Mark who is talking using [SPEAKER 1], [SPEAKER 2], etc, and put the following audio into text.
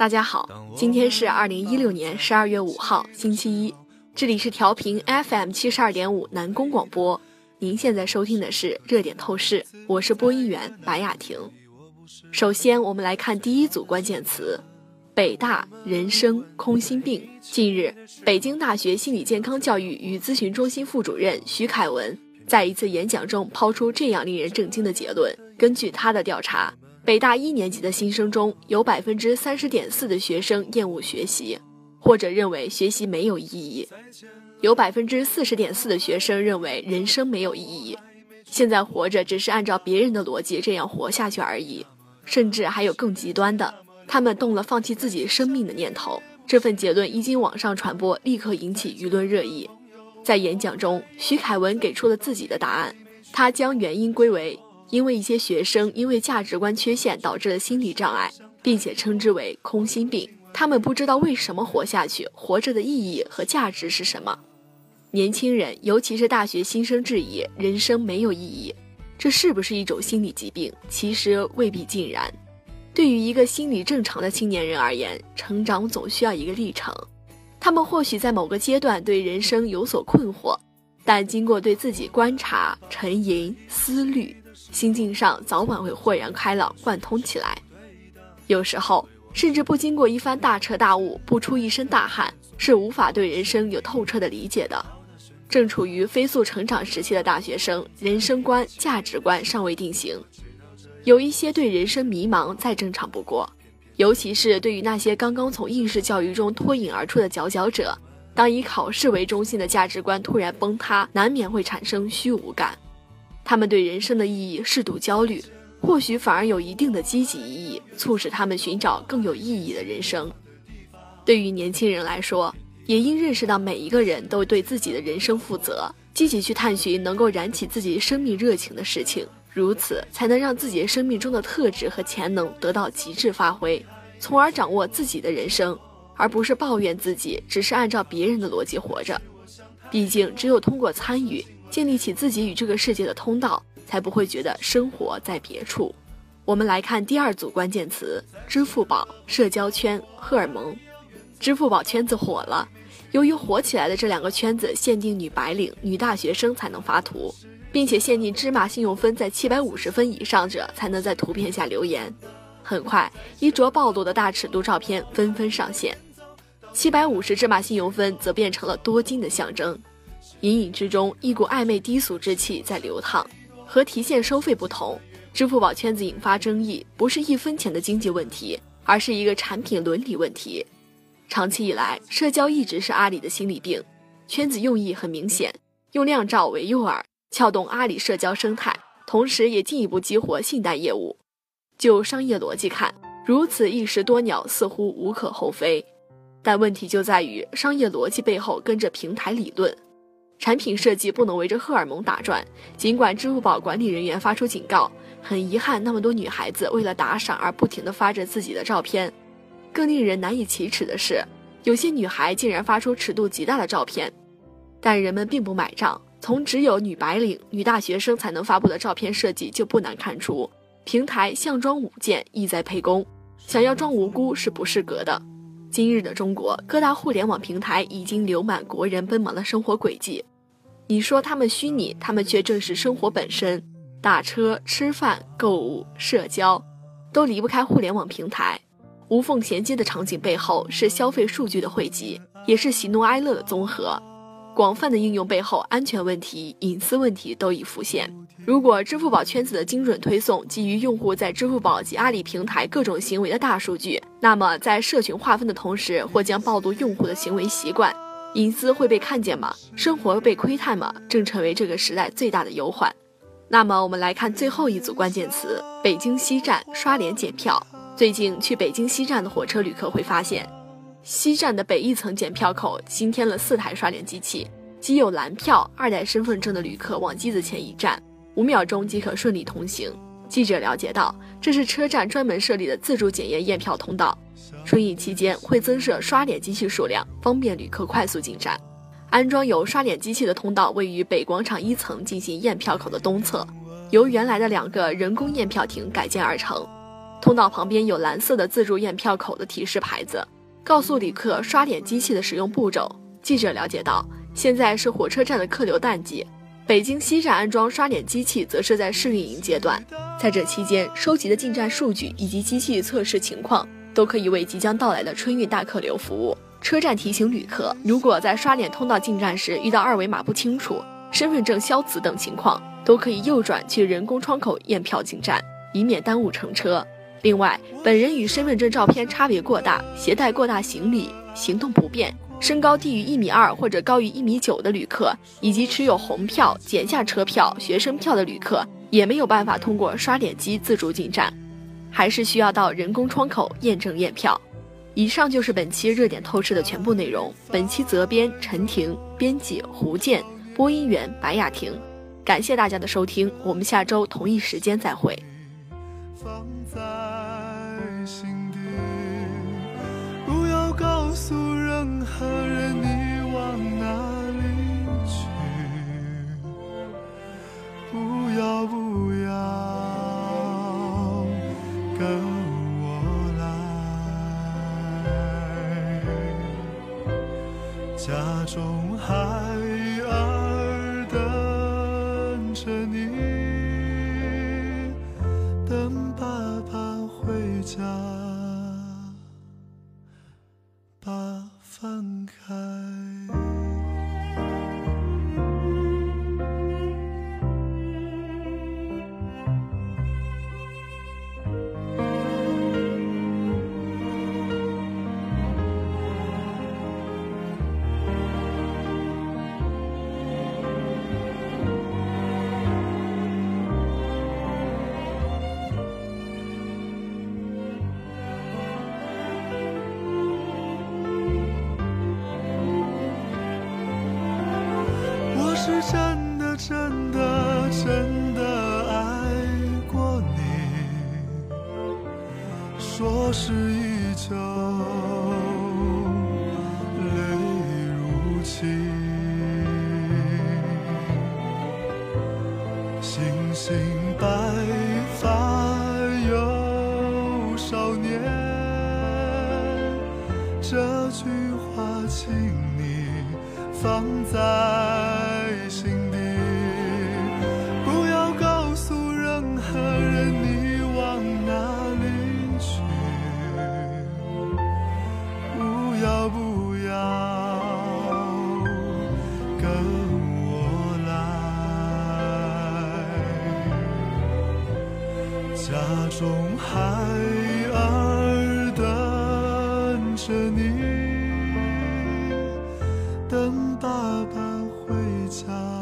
[SPEAKER 1] 大家好，今天是二零一六年十二月五号，星期一，这里是调频 FM 七十二点五南宫广播。您现在收听的是热点透视，我是播音员白雅婷。首先，我们来看第一组关键词：北大人生空心病。近日，北京大学心理健康教育与咨询中心副主任徐凯文在一次演讲中抛出这样令人震惊的结论：根据他的调查。北大一年级的新生中有百分之三十点四的学生厌恶学习，或者认为学习没有意义；有百分之四十点四的学生认为人生没有意义，现在活着只是按照别人的逻辑这样活下去而已。甚至还有更极端的，他们动了放弃自己生命的念头。这份结论一经网上传播，立刻引起舆论热议。在演讲中，徐凯文给出了自己的答案，他将原因归为。因为一些学生因为价值观缺陷导致了心理障碍，并且称之为空心病。他们不知道为什么活下去，活着的意义和价值是什么。年轻人，尤其是大学新生质疑人生没有意义，这是不是一种心理疾病？其实未必尽然。对于一个心理正常的青年人而言，成长总需要一个历程。他们或许在某个阶段对人生有所困惑，但经过对自己观察、沉吟、思虑。心境上早晚会豁然开朗、贯通起来。有时候，甚至不经过一番大彻大悟、不出一身大汗，是无法对人生有透彻的理解的。正处于飞速成长时期的大学生，人生观、价值观尚未定型，有一些对人生迷茫再正常不过。尤其是对于那些刚刚从应试教育中脱颖而出的佼佼者，当以考试为中心的价值观突然崩塌，难免会产生虚无感。他们对人生的意义适度焦虑，或许反而有一定的积极意义，促使他们寻找更有意义的人生。对于年轻人来说，也应认识到每一个人都对自己的人生负责，积极去探寻能够燃起自己生命热情的事情，如此才能让自己生命中的特质和潜能得到极致发挥，从而掌握自己的人生，而不是抱怨自己只是按照别人的逻辑活着。毕竟，只有通过参与。建立起自己与这个世界的通道，才不会觉得生活在别处。我们来看第二组关键词：支付宝、社交圈、荷尔蒙。支付宝圈子火了，由于火起来的这两个圈子限定女白领、女大学生才能发图，并且限定芝麻信用分在七百五十分以上者才能在图片下留言。很快，衣着暴露的大尺度照片纷纷上线，七百五十芝麻信用分则变成了多金的象征。隐隐之中，一股暧昧低俗之气在流淌。和提现收费不同，支付宝圈子引发争议，不是一分钱的经济问题，而是一个产品伦理问题。长期以来，社交一直是阿里的心理病。圈子用意很明显，用靓照为诱饵，撬动阿里社交生态，同时也进一步激活信贷业务。就商业逻辑看，如此一石多鸟似乎无可厚非。但问题就在于，商业逻辑背后跟着平台理论。产品设计不能围着荷尔蒙打转。尽管支付宝管理人员发出警告，很遗憾，那么多女孩子为了打赏而不停地发着自己的照片。更令人难以启齿的是，有些女孩竟然发出尺度极大的照片，但人们并不买账。从只有女白领、女大学生才能发布的照片设计就不难看出，平台项庄舞剑，意在沛公。想要装无辜是不适格的。今日的中国，各大互联网平台已经流满国人奔忙的生活轨迹。你说他们虚拟，他们却正是生活本身。打车、吃饭、购物、社交，都离不开互联网平台。无缝衔接的场景背后，是消费数据的汇集，也是喜怒哀乐的综合。广泛的应用背后，安全问题、隐私问题都已浮现。如果支付宝圈子的精准推送基于用户在支付宝及阿里平台各种行为的大数据，那么在社群划分的同时，或将暴露用户的行为习惯。隐私会被看见吗？生活被窥探吗？正成为这个时代最大的忧患。那么，我们来看最后一组关键词：北京西站刷脸检票。最近去北京西站的火车旅客会发现，西站的北一层检票口新添了四台刷脸机器，即有蓝票、二代身份证的旅客往机子前一站，五秒钟即可顺利通行。记者了解到，这是车站专门设立的自助检验验票通道。春运期间会增设刷脸机器数量，方便旅客快速进站。安装有刷脸机器的通道位于北广场一层进行验票口的东侧，由原来的两个人工验票亭改建而成。
[SPEAKER 2] 通道旁边有蓝色的自助验票口的提示牌子，告诉旅客刷脸机器的使用步骤。记者了解到，现在是火车站的客流淡季，北京西站安装刷脸机器则是在试运营阶段。在这期间，收集的进站数据以及机器测试情况，都可以为即将到来的春运大客流服务。车站提醒旅客，如果在刷脸通道进站时遇到二维码不清楚、身份证消磁等情况，都可以右转去人工窗口验票进站，以免耽误乘车。另外，本人与身份证照片差别过大、携带过大行李、行动不便、身高低于一米二或者高于一米九的旅客，以及持有红票、减价车票、学生票的旅客，也没有办法通过刷脸机自助进站，还是需要到人工窗口验证验票。以上就是本期热点透视的全部内容。本期责编陈婷，编辑胡健，播音员白雅婷。感谢大家的收听，我们下周同一时间再会。放在心底，不要告诉任何人你往哪跟我来，家中孩儿等着你，等爸爸回家。说是依旧，泪如倾，星星白发有少年，这句话，请你放在。心中孩儿等着你，等爸爸回家。